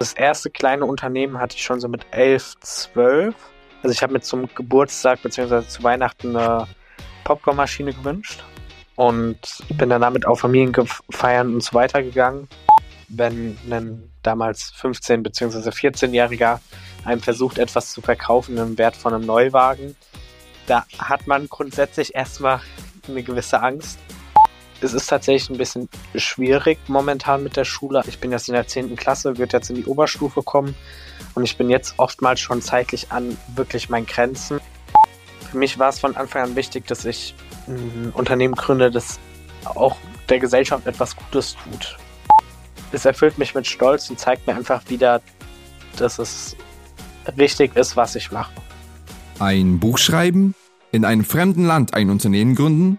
Das erste kleine Unternehmen hatte ich schon so mit elf, zwölf. Also ich habe mir zum Geburtstag bzw. zu Weihnachten eine Popcornmaschine gewünscht und bin dann damit auf Familienfeiern und so weiter gegangen. Wenn ein damals 15- bzw. 14-Jähriger einem versucht, etwas zu verkaufen im Wert von einem Neuwagen, da hat man grundsätzlich erstmal eine gewisse Angst. Es ist tatsächlich ein bisschen schwierig momentan mit der Schule. Ich bin jetzt in der 10. Klasse, wird jetzt in die Oberstufe kommen und ich bin jetzt oftmals schon zeitlich an wirklich meinen Grenzen. Für mich war es von Anfang an wichtig, dass ich ein Unternehmen gründe, das auch der Gesellschaft etwas Gutes tut. Es erfüllt mich mit Stolz und zeigt mir einfach wieder, dass es richtig ist, was ich mache. Ein Buch schreiben, in einem fremden Land ein Unternehmen gründen,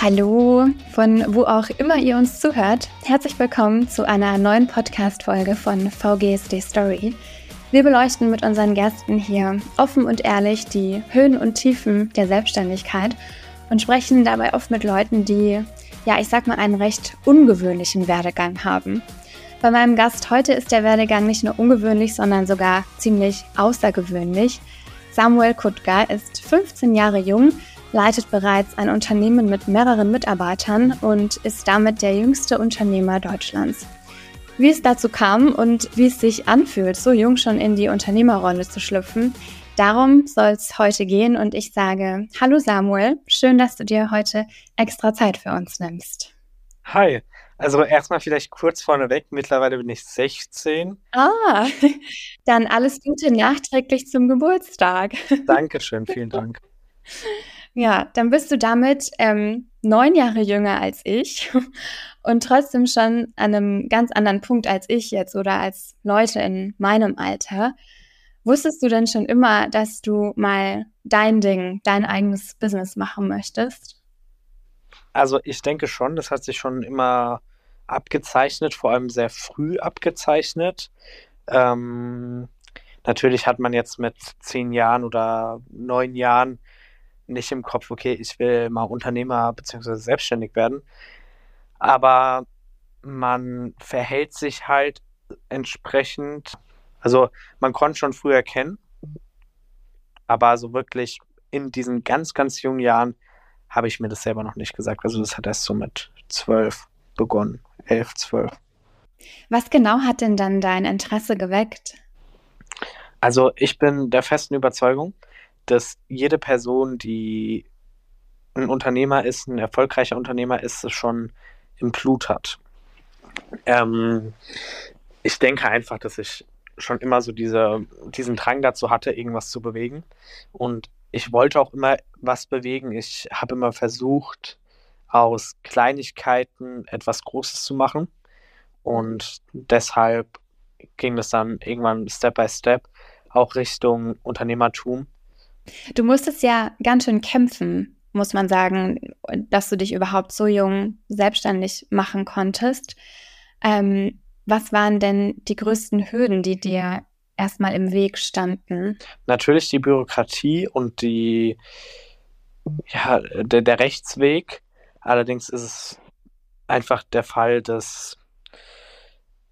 Hallo, von wo auch immer ihr uns zuhört. Herzlich willkommen zu einer neuen Podcast-Folge von VGSD Story. Wir beleuchten mit unseren Gästen hier offen und ehrlich die Höhen und Tiefen der Selbstständigkeit und sprechen dabei oft mit Leuten, die, ja, ich sag mal, einen recht ungewöhnlichen Werdegang haben. Bei meinem Gast heute ist der Werdegang nicht nur ungewöhnlich, sondern sogar ziemlich außergewöhnlich. Samuel Kutka ist 15 Jahre jung, leitet bereits ein Unternehmen mit mehreren Mitarbeitern und ist damit der jüngste Unternehmer Deutschlands. Wie es dazu kam und wie es sich anfühlt, so jung schon in die Unternehmerrolle zu schlüpfen, darum soll es heute gehen und ich sage Hallo Samuel, schön, dass du dir heute extra Zeit für uns nimmst. Hi, also erstmal vielleicht kurz vorneweg, mittlerweile bin ich 16. Ah, dann alles Gute nachträglich zum Geburtstag. Dankeschön, vielen Dank. Ja, dann bist du damit ähm, neun Jahre jünger als ich und trotzdem schon an einem ganz anderen Punkt als ich jetzt oder als Leute in meinem Alter. Wusstest du denn schon immer, dass du mal dein Ding, dein eigenes Business machen möchtest? Also ich denke schon, das hat sich schon immer abgezeichnet, vor allem sehr früh abgezeichnet. Ähm, natürlich hat man jetzt mit zehn Jahren oder neun Jahren nicht im Kopf, okay, ich will mal Unternehmer bzw. selbstständig werden. Aber man verhält sich halt entsprechend, also man konnte schon früher erkennen, aber so wirklich in diesen ganz, ganz jungen Jahren habe ich mir das selber noch nicht gesagt. Also das hat erst so mit zwölf begonnen, elf, zwölf. Was genau hat denn dann dein Interesse geweckt? Also ich bin der festen Überzeugung, dass jede Person, die ein Unternehmer ist, ein erfolgreicher Unternehmer ist, es schon im Blut hat. Ähm, ich denke einfach, dass ich schon immer so diese, diesen Drang dazu hatte, irgendwas zu bewegen. Und ich wollte auch immer was bewegen. Ich habe immer versucht, aus Kleinigkeiten etwas Großes zu machen. Und deshalb ging das dann irgendwann Step by Step auch Richtung Unternehmertum. Du musstest ja ganz schön kämpfen, muss man sagen, dass du dich überhaupt so jung selbstständig machen konntest. Ähm, was waren denn die größten Hürden, die dir erstmal im Weg standen? Natürlich die Bürokratie und die, ja, der, der Rechtsweg. Allerdings ist es einfach der Fall, dass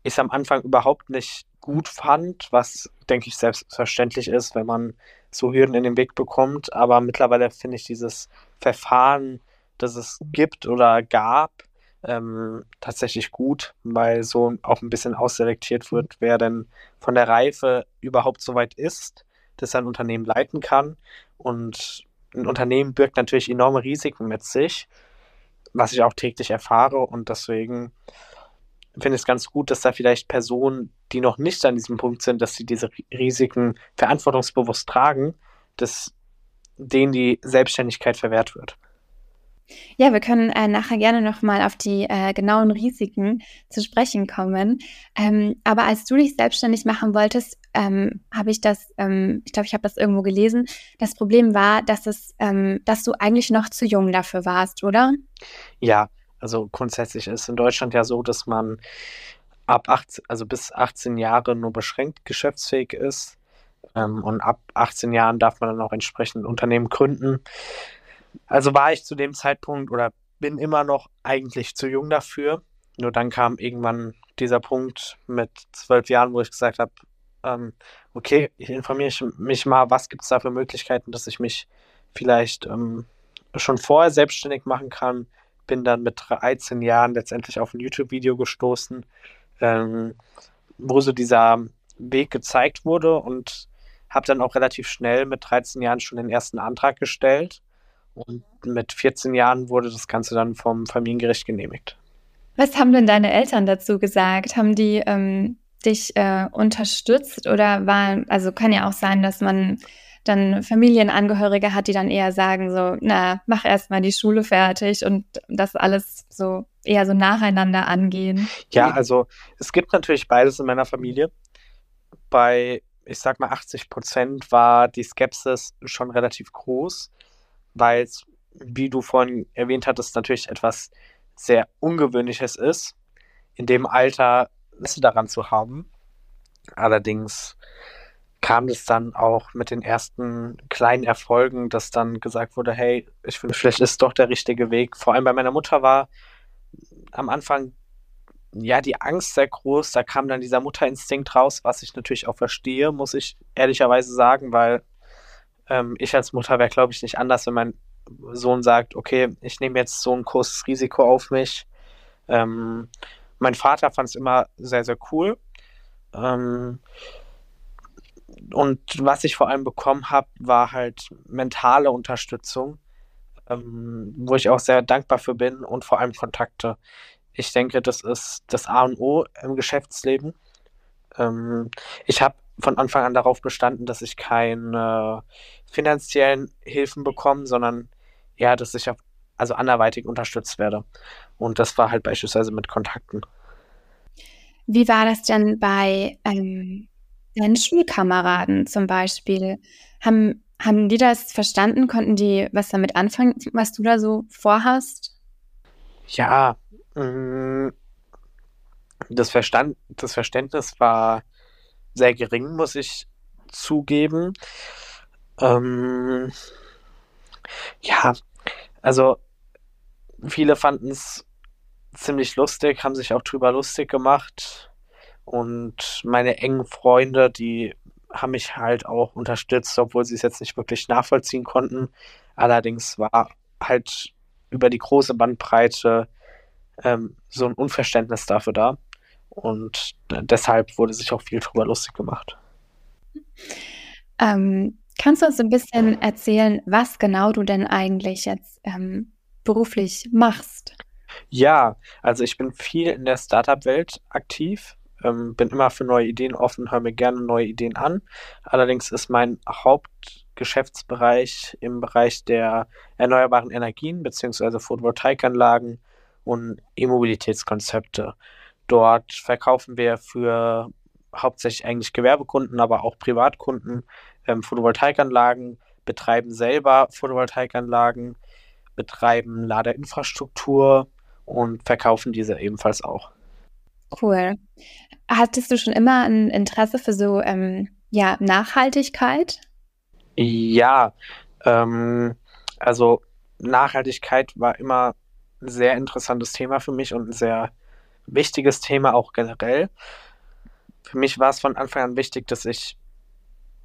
ich es am Anfang überhaupt nicht gut fand, was, denke ich, selbstverständlich ist, wenn man so Hürden in den Weg bekommt. Aber mittlerweile finde ich dieses Verfahren, das es gibt oder gab, ähm, tatsächlich gut, weil so auch ein bisschen ausselektiert wird, wer denn von der Reife überhaupt so weit ist, dass ein Unternehmen leiten kann. Und ein Unternehmen birgt natürlich enorme Risiken mit sich, was ich auch täglich erfahre. Und deswegen finde ich es ganz gut, dass da vielleicht Personen, die noch nicht an diesem Punkt sind, dass sie diese Risiken verantwortungsbewusst tragen, dass denen die Selbstständigkeit verwehrt wird. Ja, wir können äh, nachher gerne nochmal auf die äh, genauen Risiken zu sprechen kommen. Ähm, aber als du dich selbstständig machen wolltest, ähm, habe ich das, ähm, ich glaube, ich habe das irgendwo gelesen. Das Problem war, dass es, ähm, dass du eigentlich noch zu jung dafür warst, oder? Ja, also grundsätzlich ist in Deutschland ja so, dass man ab 18, also bis 18 Jahre nur beschränkt geschäftsfähig ist. Ähm, und ab 18 Jahren darf man dann auch entsprechend Unternehmen gründen. Also war ich zu dem Zeitpunkt oder bin immer noch eigentlich zu jung dafür. Nur dann kam irgendwann dieser Punkt mit zwölf Jahren, wo ich gesagt habe, ähm, okay, ich informiere mich mal, was gibt es da für Möglichkeiten, dass ich mich vielleicht ähm, schon vorher selbstständig machen kann. Bin dann mit 13 Jahren letztendlich auf ein YouTube-Video gestoßen, ähm, wo so dieser Weg gezeigt wurde und habe dann auch relativ schnell mit 13 Jahren schon den ersten Antrag gestellt. Und mit 14 Jahren wurde das Ganze dann vom Familiengericht genehmigt. Was haben denn deine Eltern dazu gesagt? Haben die ähm, dich äh, unterstützt oder war, also kann ja auch sein, dass man dann Familienangehörige hat, die dann eher sagen so, na, mach erst mal die Schule fertig und das alles so eher so nacheinander angehen. Ja, also es gibt natürlich beides in meiner Familie. Bei, ich sag mal, 80 Prozent war die Skepsis schon relativ groß, weil es, wie du vorhin erwähnt hattest, natürlich etwas sehr Ungewöhnliches ist, in dem Alter Interesse daran zu haben. Allerdings kam es dann auch mit den ersten kleinen Erfolgen, dass dann gesagt wurde, hey, ich finde, vielleicht ist doch der richtige Weg. Vor allem bei meiner Mutter war am Anfang ja die Angst sehr groß. Da kam dann dieser Mutterinstinkt raus, was ich natürlich auch verstehe, muss ich ehrlicherweise sagen, weil ähm, ich als Mutter wäre, glaube ich, nicht anders, wenn mein Sohn sagt, okay, ich nehme jetzt so ein großes Risiko auf mich. Ähm, mein Vater fand es immer sehr, sehr cool. Ähm, und was ich vor allem bekommen habe, war halt mentale Unterstützung, ähm, wo ich auch sehr dankbar für bin und vor allem Kontakte. Ich denke, das ist das A und O im Geschäftsleben. Ähm, ich habe von Anfang an darauf bestanden, dass ich keine finanziellen Hilfen bekomme, sondern ja, dass ich also anderweitig unterstützt werde. Und das war halt beispielsweise mit Kontakten. Wie war das denn bei ähm, deinen Schulkameraden zum Beispiel? Haben, haben die das verstanden? Konnten die was damit anfangen, was du da so vorhast? Ja, mm, das, Verstand, das Verständnis war sehr gering, muss ich zugeben. Ähm, ja, also viele fanden es ziemlich lustig, haben sich auch drüber lustig gemacht. Und meine engen Freunde, die haben mich halt auch unterstützt, obwohl sie es jetzt nicht wirklich nachvollziehen konnten. Allerdings war halt über die große Bandbreite ähm, so ein Unverständnis dafür da. Und deshalb wurde sich auch viel drüber lustig gemacht. Ähm, kannst du uns ein bisschen erzählen, was genau du denn eigentlich jetzt ähm, beruflich machst? Ja, also ich bin viel in der Startup-Welt aktiv, ähm, bin immer für neue Ideen offen, höre mir gerne neue Ideen an. Allerdings ist mein Hauptgeschäftsbereich im Bereich der erneuerbaren Energien bzw. Photovoltaikanlagen und E-Mobilitätskonzepte. Dort verkaufen wir für hauptsächlich eigentlich Gewerbekunden, aber auch Privatkunden ähm, Photovoltaikanlagen, betreiben selber Photovoltaikanlagen, betreiben Ladeinfrastruktur und verkaufen diese ebenfalls auch. Cool. Hattest du schon immer ein Interesse für so ähm, ja, Nachhaltigkeit? Ja, ähm, also Nachhaltigkeit war immer ein sehr interessantes Thema für mich und ein sehr wichtiges Thema auch generell. Für mich war es von Anfang an wichtig, dass ich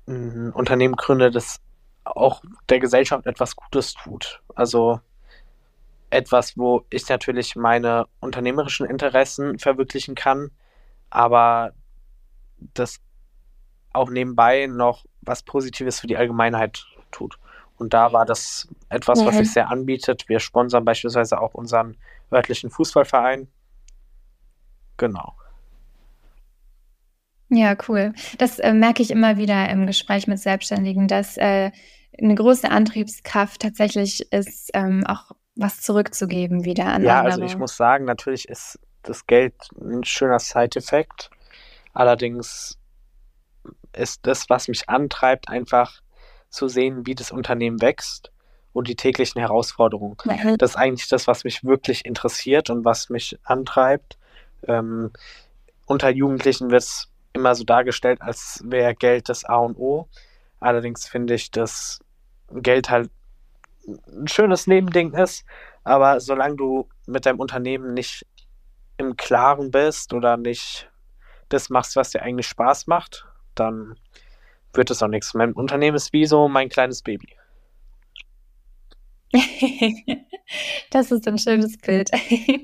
ein Unternehmen gründe, das auch der Gesellschaft etwas Gutes tut. Also etwas, wo ich natürlich meine unternehmerischen Interessen verwirklichen kann, aber das auch nebenbei noch was Positives für die Allgemeinheit tut. Und da war das etwas, ja. was sich sehr anbietet. Wir sponsern beispielsweise auch unseren örtlichen Fußballverein. Genau. Ja, cool. Das äh, merke ich immer wieder im Gespräch mit Selbstständigen, dass äh, eine große Antriebskraft tatsächlich ist, ähm, auch was zurückzugeben wieder an ja, andere. Ja, also ich muss sagen, natürlich ist das Geld ein schöner Side-Effekt. Allerdings ist das, was mich antreibt, einfach zu sehen, wie das Unternehmen wächst und die täglichen Herausforderungen. Mhm. Das ist eigentlich das, was mich wirklich interessiert und was mich antreibt. Ähm, unter Jugendlichen wird es immer so dargestellt, als wäre Geld das A und O. Allerdings finde ich, dass Geld halt ein schönes Nebending ist, aber solange du mit deinem Unternehmen nicht im Klaren bist oder nicht das machst, was dir eigentlich Spaß macht, dann wird es auch nichts. Mein Unternehmen ist wie so mein kleines Baby. das ist ein schönes Bild.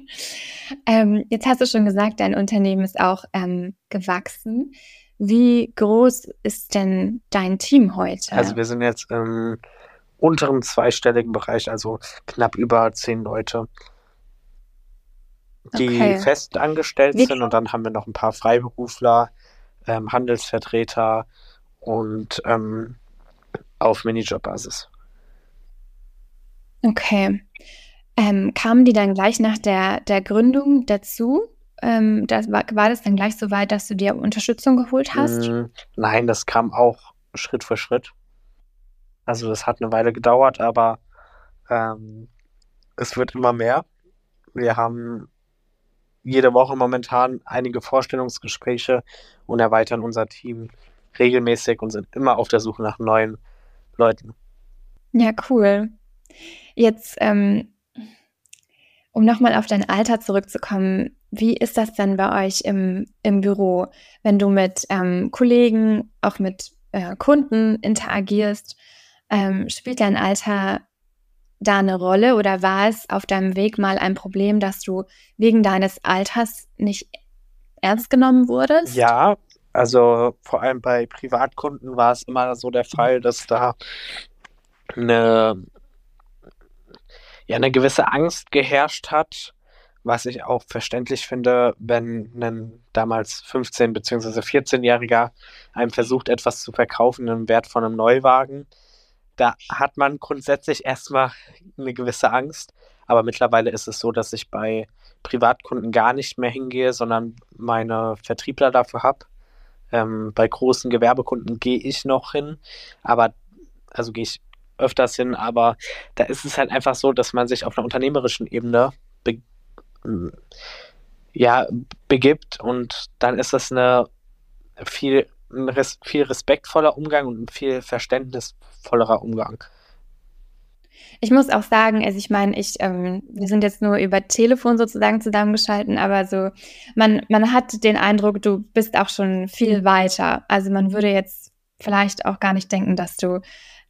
ähm, jetzt hast du schon gesagt, dein Unternehmen ist auch ähm, gewachsen. Wie groß ist denn dein Team heute? Also wir sind jetzt im unteren zweistelligen Bereich, also knapp über zehn Leute, die okay. fest angestellt Wie sind. Und dann haben wir noch ein paar Freiberufler, ähm, Handelsvertreter und ähm, auf Minijob-Basis. Okay. Ähm, kamen die dann gleich nach der, der Gründung dazu? Ähm, das, war, war das dann gleich so weit, dass du dir Unterstützung geholt hast? Mm, nein, das kam auch Schritt für Schritt. Also das hat eine Weile gedauert, aber ähm, es wird immer mehr. Wir haben jede Woche momentan einige Vorstellungsgespräche und erweitern unser Team regelmäßig und sind immer auf der Suche nach neuen Leuten. Ja, cool. Jetzt, ähm, um nochmal auf dein Alter zurückzukommen, wie ist das denn bei euch im, im Büro, wenn du mit ähm, Kollegen, auch mit äh, Kunden interagierst? Ähm, spielt dein Alter da eine Rolle oder war es auf deinem Weg mal ein Problem, dass du wegen deines Alters nicht ernst genommen wurdest? Ja, also vor allem bei Privatkunden war es immer so der Fall, dass da eine, ja, eine gewisse Angst geherrscht hat, was ich auch verständlich finde, wenn ein damals 15- bzw. 14-Jähriger einem versucht, etwas zu verkaufen im Wert von einem Neuwagen da hat man grundsätzlich erstmal eine gewisse Angst. Aber mittlerweile ist es so, dass ich bei Privatkunden gar nicht mehr hingehe, sondern meine Vertriebler dafür habe. Ähm, bei großen Gewerbekunden gehe ich noch hin, aber also gehe ich öfters hin, aber da ist es halt einfach so, dass man sich auf einer unternehmerischen Ebene be ja, begibt und dann ist das eine viel ein res viel respektvoller Umgang und ein viel verständnisvollerer Umgang. Ich muss auch sagen, also ich meine, ich, ähm, wir sind jetzt nur über Telefon sozusagen zusammengeschalten, aber so, man, man hat den Eindruck, du bist auch schon viel weiter. Also man würde jetzt vielleicht auch gar nicht denken, dass du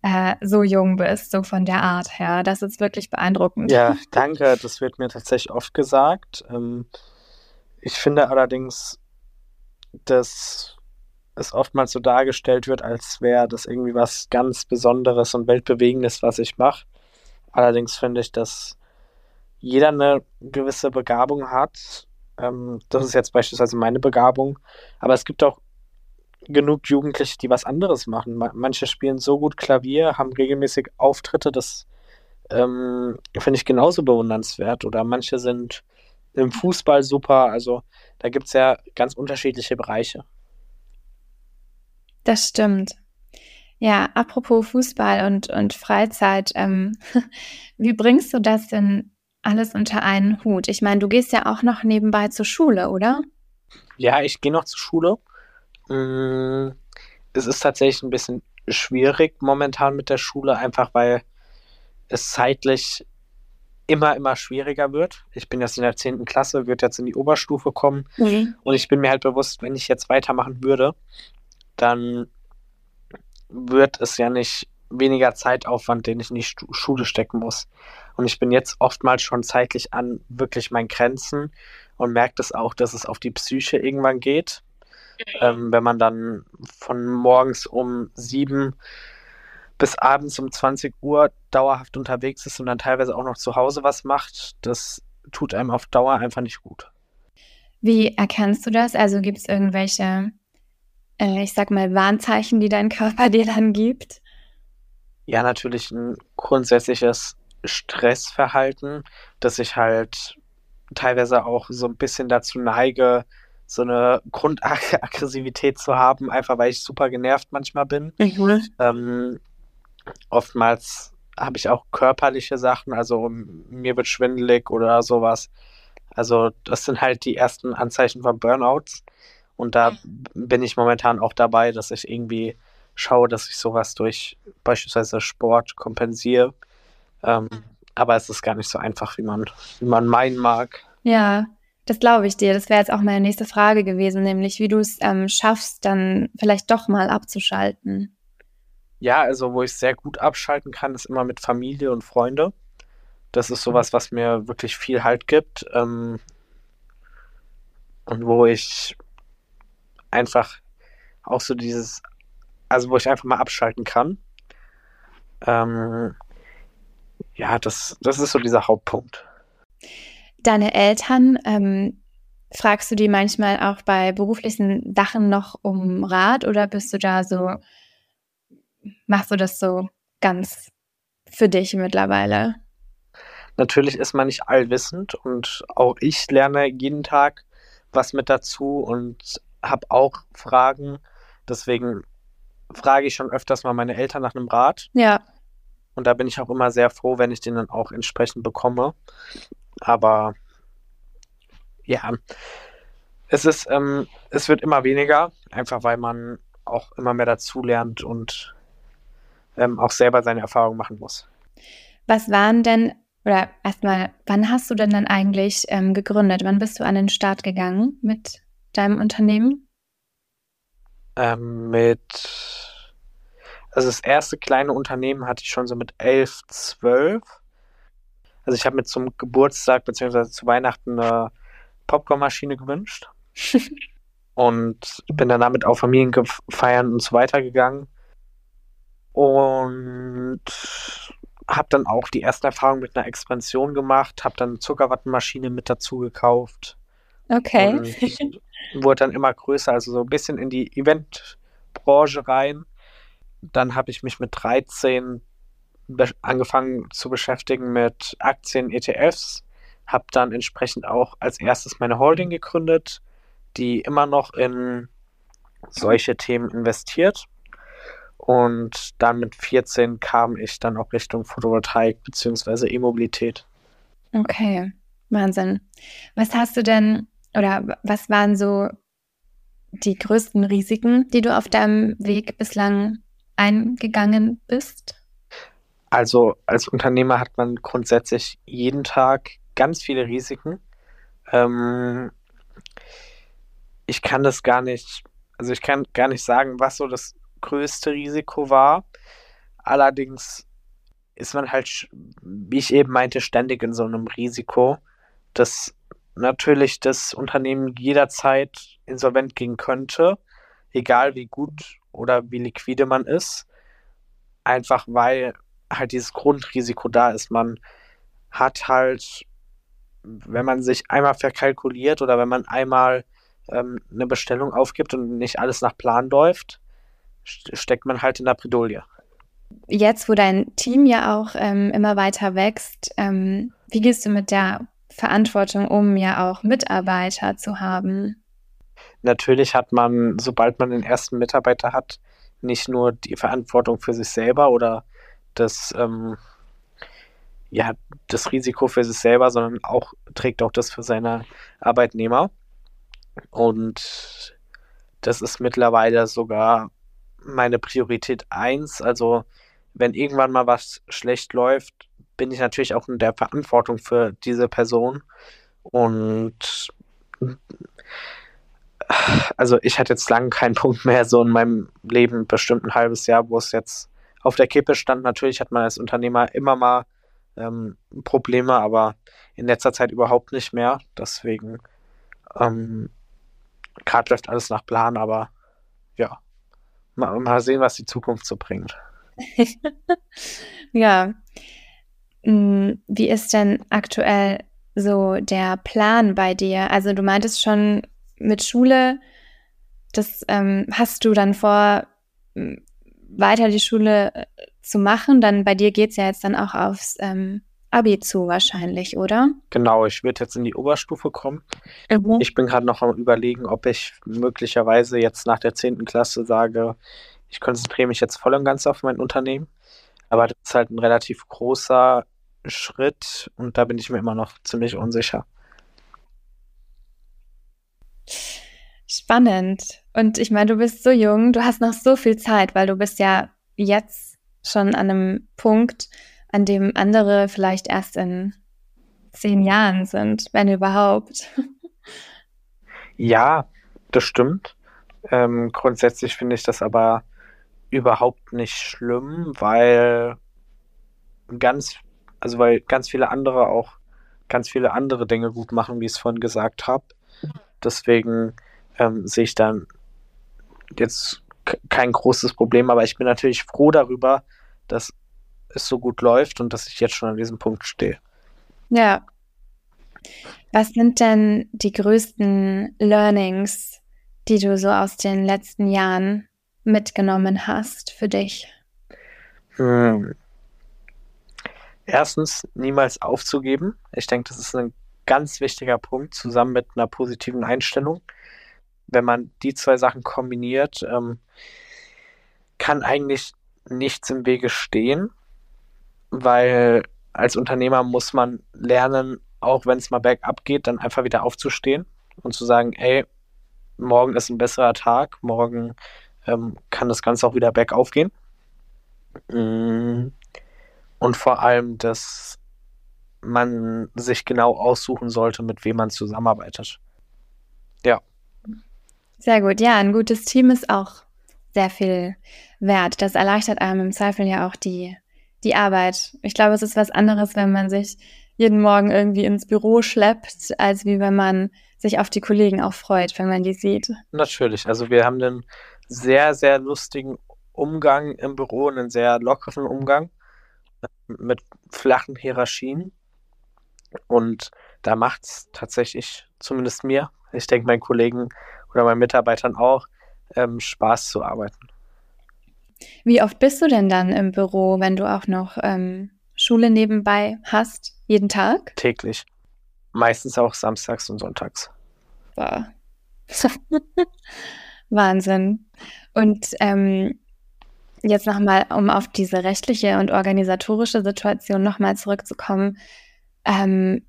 äh, so jung bist, so von der Art her. Das ist wirklich beeindruckend. Ja, danke. Das wird mir tatsächlich oft gesagt. Ähm, ich finde allerdings, dass es oftmals so dargestellt wird, als wäre das irgendwie was ganz Besonderes und Weltbewegendes, was ich mache. Allerdings finde ich, dass jeder eine gewisse Begabung hat. Ähm, das ist jetzt beispielsweise meine Begabung. Aber es gibt auch genug Jugendliche, die was anderes machen. Manche spielen so gut Klavier, haben regelmäßig Auftritte, das ähm, finde ich genauso bewundernswert. Oder manche sind im Fußball super. Also da gibt es ja ganz unterschiedliche Bereiche. Das stimmt. Ja, apropos Fußball und, und Freizeit, ähm, wie bringst du das denn alles unter einen Hut? Ich meine, du gehst ja auch noch nebenbei zur Schule, oder? Ja, ich gehe noch zur Schule. Mm, es ist tatsächlich ein bisschen schwierig momentan mit der Schule, einfach weil es zeitlich immer, immer schwieriger wird. Ich bin jetzt in der 10. Klasse, würde jetzt in die Oberstufe kommen. Mhm. Und ich bin mir halt bewusst, wenn ich jetzt weitermachen würde, dann wird es ja nicht weniger Zeitaufwand, den ich in die Schule stecken muss. Und ich bin jetzt oftmals schon zeitlich an wirklich meinen Grenzen und merke das auch, dass es auf die Psyche irgendwann geht. Ähm, wenn man dann von morgens um sieben bis abends um 20 Uhr dauerhaft unterwegs ist und dann teilweise auch noch zu Hause was macht, das tut einem auf Dauer einfach nicht gut. Wie erkennst du das? Also gibt es irgendwelche äh, ich sag mal, Warnzeichen, die dein Körper dir dann gibt? Ja, natürlich ein grundsätzliches Stressverhalten, dass ich halt teilweise auch so ein bisschen dazu neige, so eine Grundaggressivität zu haben, einfach weil ich super genervt manchmal bin. Mhm. Ähm, oftmals habe ich auch körperliche Sachen, also mir wird schwindelig oder sowas. Also das sind halt die ersten Anzeichen von Burnouts. Und da bin ich momentan auch dabei, dass ich irgendwie schaue, dass ich sowas durch beispielsweise Sport kompensiere. Ähm, aber es ist gar nicht so einfach, wie man, wie man meinen mag. Ja, das glaube ich dir. Das wäre jetzt auch meine nächste Frage gewesen, nämlich wie du es ähm, schaffst, dann vielleicht doch mal abzuschalten. Ja, also wo ich sehr gut abschalten kann, ist immer mit Familie und Freunde. Das ist sowas, was mir wirklich viel Halt gibt. Ähm, und wo ich einfach auch so dieses, also wo ich einfach mal abschalten kann. Ähm, ja, das, das ist so dieser Hauptpunkt. Deine Eltern, ähm, fragst du die manchmal auch bei beruflichen Sachen noch um Rat oder bist du da so, machst du das so ganz für dich mittlerweile? Natürlich ist man nicht allwissend und auch ich lerne jeden Tag was mit dazu und habe auch Fragen. Deswegen frage ich schon öfters mal meine Eltern nach einem Rat. Ja. Und da bin ich auch immer sehr froh, wenn ich den dann auch entsprechend bekomme. Aber ja, es ist, ähm, es wird immer weniger, einfach weil man auch immer mehr dazu lernt und ähm, auch selber seine Erfahrungen machen muss. Was waren denn, oder erstmal, wann hast du denn dann eigentlich ähm, gegründet? Wann bist du an den Start gegangen mit deinem Unternehmen? Ähm, mit also das erste kleine Unternehmen hatte ich schon so mit elf, zwölf. Also ich habe mir zum Geburtstag bzw. zu Weihnachten eine Popcornmaschine gewünscht. und bin dann damit auf Familienfeiern und so weiter gegangen. Und habe dann auch die ersten Erfahrungen mit einer Expansion gemacht, habe dann eine Zuckerwattenmaschine mit dazu gekauft. Okay. Und wurde dann immer größer, also so ein bisschen in die Eventbranche rein dann habe ich mich mit 13 angefangen zu beschäftigen mit Aktien, ETFs, habe dann entsprechend auch als erstes meine Holding gegründet, die immer noch in solche Themen investiert. Und dann mit 14 kam ich dann auch Richtung Photovoltaik bzw. E-Mobilität. Okay, Wahnsinn. Was hast du denn oder was waren so die größten Risiken, die du auf deinem Weg bislang eingegangen bist? Also als Unternehmer hat man grundsätzlich jeden Tag ganz viele Risiken. Ähm, ich kann das gar nicht, also ich kann gar nicht sagen, was so das größte Risiko war. Allerdings ist man halt, wie ich eben meinte, ständig in so einem Risiko, dass natürlich das Unternehmen jederzeit insolvent gehen könnte, egal wie gut oder wie liquide man ist. Einfach weil halt dieses Grundrisiko da ist. Man hat halt, wenn man sich einmal verkalkuliert oder wenn man einmal ähm, eine Bestellung aufgibt und nicht alles nach Plan läuft, steckt man halt in der Bredouille. Jetzt, wo dein Team ja auch ähm, immer weiter wächst, ähm, wie gehst du mit der Verantwortung um, ja auch Mitarbeiter zu haben? Natürlich hat man, sobald man den ersten Mitarbeiter hat, nicht nur die Verantwortung für sich selber oder das, ähm, ja, das Risiko für sich selber, sondern auch trägt auch das für seine Arbeitnehmer. Und das ist mittlerweile sogar meine Priorität 1. Also wenn irgendwann mal was schlecht läuft, bin ich natürlich auch in der Verantwortung für diese Person. Und also ich hatte jetzt lange keinen Punkt mehr so in meinem Leben, bestimmt ein halbes Jahr, wo es jetzt auf der Kippe stand. Natürlich hat man als Unternehmer immer mal ähm, Probleme, aber in letzter Zeit überhaupt nicht mehr. Deswegen ähm, gerade läuft alles nach Plan, aber ja, mal, mal sehen, was die Zukunft so bringt. ja. Hm, wie ist denn aktuell so der Plan bei dir? Also du meintest schon, mit Schule, das ähm, hast du dann vor, weiter die Schule äh, zu machen. Dann bei dir geht es ja jetzt dann auch aufs ähm, Abi zu wahrscheinlich, oder? Genau, ich würde jetzt in die Oberstufe kommen. Mhm. Ich bin gerade noch am überlegen, ob ich möglicherweise jetzt nach der 10. Klasse sage, ich konzentriere mich jetzt voll und ganz auf mein Unternehmen. Aber das ist halt ein relativ großer Schritt und da bin ich mir immer noch ziemlich unsicher. Spannend. Und ich meine, du bist so jung, du hast noch so viel Zeit, weil du bist ja jetzt schon an einem Punkt, an dem andere vielleicht erst in zehn Jahren sind, wenn überhaupt. Ja, das stimmt. Ähm, grundsätzlich finde ich das aber überhaupt nicht schlimm, weil ganz, also weil ganz viele andere auch ganz viele andere Dinge gut machen, wie ich es vorhin gesagt habe. Deswegen ähm, sehe ich dann jetzt kein großes Problem, aber ich bin natürlich froh darüber, dass es so gut läuft und dass ich jetzt schon an diesem Punkt stehe. Ja. Was sind denn die größten Learnings, die du so aus den letzten Jahren mitgenommen hast für dich? Hm. Erstens, niemals aufzugeben. Ich denke, das ist ein ganz wichtiger Punkt, zusammen mit einer positiven Einstellung. Wenn man die zwei Sachen kombiniert, ähm, kann eigentlich nichts im Wege stehen, weil als Unternehmer muss man lernen, auch wenn es mal bergab geht, dann einfach wieder aufzustehen und zu sagen, ey, morgen ist ein besserer Tag, morgen ähm, kann das Ganze auch wieder bergauf gehen. Mm. Und vor allem, dass man sich genau aussuchen sollte, mit wem man zusammenarbeitet. Ja. Sehr gut. Ja, ein gutes Team ist auch sehr viel wert. Das erleichtert einem im Zweifel ja auch die, die Arbeit. Ich glaube, es ist was anderes, wenn man sich jeden Morgen irgendwie ins Büro schleppt, als wie wenn man sich auf die Kollegen auch freut, wenn man die sieht. Natürlich. Also wir haben einen sehr, sehr lustigen Umgang im Büro, einen sehr lockeren Umgang mit flachen Hierarchien. Und da macht es tatsächlich, zumindest mir, ich denke meinen Kollegen oder meinen Mitarbeitern auch, ähm, Spaß zu arbeiten. Wie oft bist du denn dann im Büro, wenn du auch noch ähm, Schule nebenbei hast? Jeden Tag? Täglich. Meistens auch samstags und sonntags. Wow. Wahnsinn. Und ähm, jetzt nochmal, um auf diese rechtliche und organisatorische Situation nochmal zurückzukommen, ähm,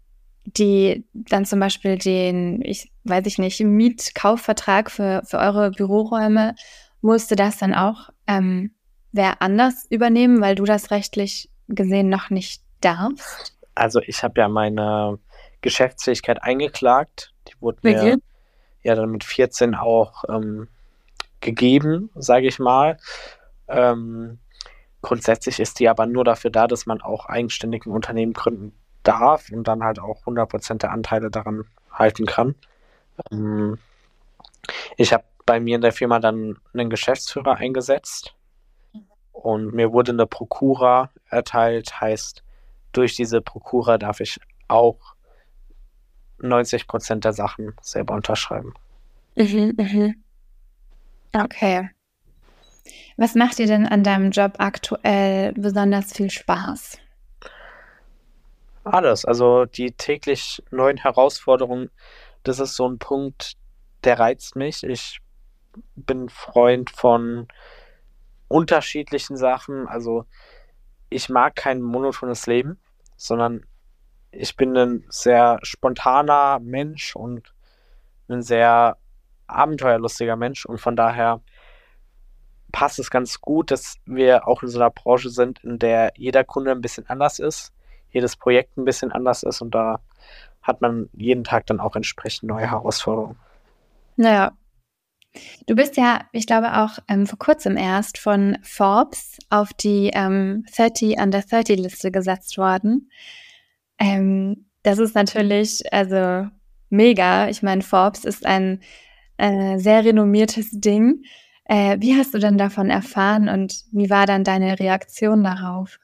die dann zum Beispiel den, ich weiß ich nicht, Mietkaufvertrag für, für eure Büroräume, musste das dann auch ähm, wer anders übernehmen, weil du das rechtlich gesehen noch nicht darfst? Also ich habe ja meine Geschäftsfähigkeit eingeklagt. Die wurde mir ja dann mit 14 auch ähm, gegeben, sage ich mal. Ähm, grundsätzlich ist die aber nur dafür da, dass man auch eigenständig ein Unternehmen gründen darf und dann halt auch 100% der Anteile daran halten kann. Ähm, ich habe bei mir in der Firma dann einen Geschäftsführer eingesetzt und mir wurde eine Prokura erteilt, heißt, durch diese Prokura darf ich auch 90% der Sachen selber unterschreiben. Mhm, mhm. Okay. Was macht dir denn an deinem Job aktuell besonders viel Spaß? Alles. Also die täglich neuen Herausforderungen, das ist so ein Punkt, der reizt mich. Ich bin Freund von unterschiedlichen Sachen. Also ich mag kein monotones Leben, sondern ich bin ein sehr spontaner Mensch und ein sehr abenteuerlustiger Mensch und von daher passt es ganz gut, dass wir auch in so einer Branche sind, in der jeder Kunde ein bisschen anders ist, jedes Projekt ein bisschen anders ist und da hat man jeden Tag dann auch entsprechend neue Herausforderungen. Naja. Du bist ja, ich glaube, auch ähm, vor kurzem erst von Forbes auf die ähm, 30 Under 30 Liste gesetzt worden. Ähm, das ist natürlich, also mega. Ich meine, Forbes ist ein äh, sehr renommiertes Ding. Äh, wie hast du denn davon erfahren und wie war dann deine Reaktion darauf?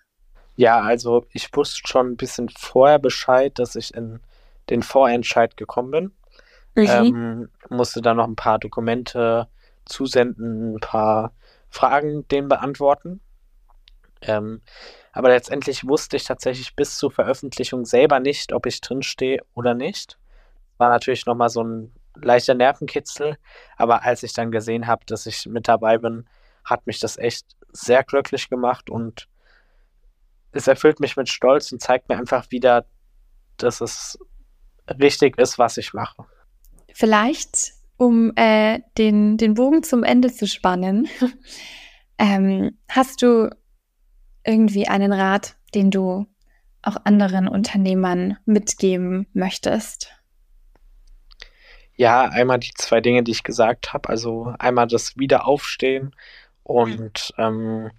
Ja, also ich wusste schon ein bisschen vorher Bescheid, dass ich in den Vorentscheid gekommen bin. Mhm. Ähm, musste dann noch ein paar Dokumente zusenden, ein paar Fragen denen beantworten. Ähm, Aber letztendlich wusste ich tatsächlich bis zur Veröffentlichung selber nicht, ob ich drinstehe oder nicht. War natürlich nochmal so ein leichter Nervenkitzel. Aber als ich dann gesehen habe, dass ich mit dabei bin, hat mich das echt sehr glücklich gemacht und es erfüllt mich mit Stolz und zeigt mir einfach wieder, dass es richtig ist, was ich mache. Vielleicht, um äh, den, den Bogen zum Ende zu spannen, ähm, hast du irgendwie einen Rat, den du auch anderen Unternehmern mitgeben möchtest? Ja, einmal die zwei Dinge, die ich gesagt habe. Also einmal das Wiederaufstehen und ähm,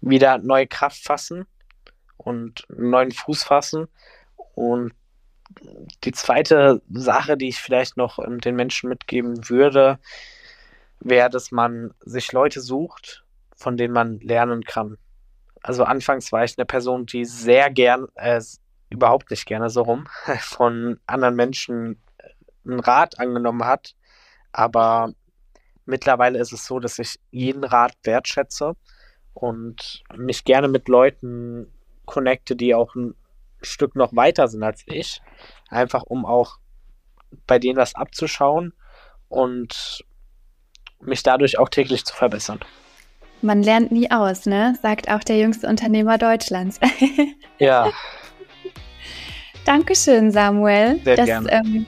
wieder neue Kraft fassen und neuen Fuß fassen. Und die zweite Sache, die ich vielleicht noch ähm, den Menschen mitgeben würde, wäre, dass man sich Leute sucht, von denen man lernen kann. Also anfangs war ich eine Person, die sehr gern, äh, überhaupt nicht gerne so rum, von anderen Menschen einen Rat angenommen hat. Aber mittlerweile ist es so, dass ich jeden Rat wertschätze und mich gerne mit Leuten connecte, die auch ein Stück noch weiter sind als ich. Einfach um auch bei denen was abzuschauen und mich dadurch auch täglich zu verbessern. Man lernt nie aus, ne? Sagt auch der jüngste Unternehmer Deutschlands. ja. Dankeschön, Samuel. Sehr das, gerne. Ähm,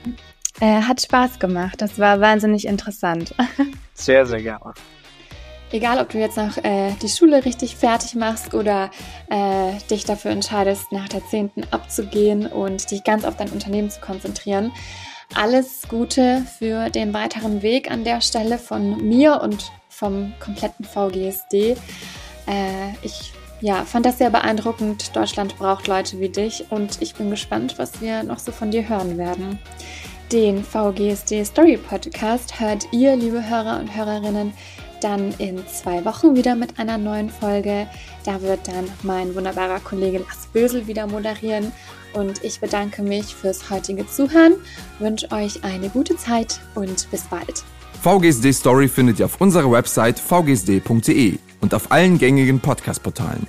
äh, hat Spaß gemacht. Das war wahnsinnig interessant. Sehr, sehr gerne. Egal, ob du jetzt noch äh, die Schule richtig fertig machst oder äh, dich dafür entscheidest, nach der 10. abzugehen und dich ganz auf dein Unternehmen zu konzentrieren. Alles Gute für den weiteren Weg an der Stelle von mir und vom kompletten VGSD. Äh, ich ja, fand das sehr beeindruckend. Deutschland braucht Leute wie dich und ich bin gespannt, was wir noch so von dir hören werden. Den VGSD Story Podcast hört ihr, liebe Hörer und Hörerinnen, dann in zwei Wochen wieder mit einer neuen Folge. Da wird dann mein wunderbarer Kollege Lars Bösel wieder moderieren. Und ich bedanke mich fürs heutige Zuhören, wünsche euch eine gute Zeit und bis bald. VGSD Story findet ihr auf unserer Website vgsd.de und auf allen gängigen Podcast-Portalen.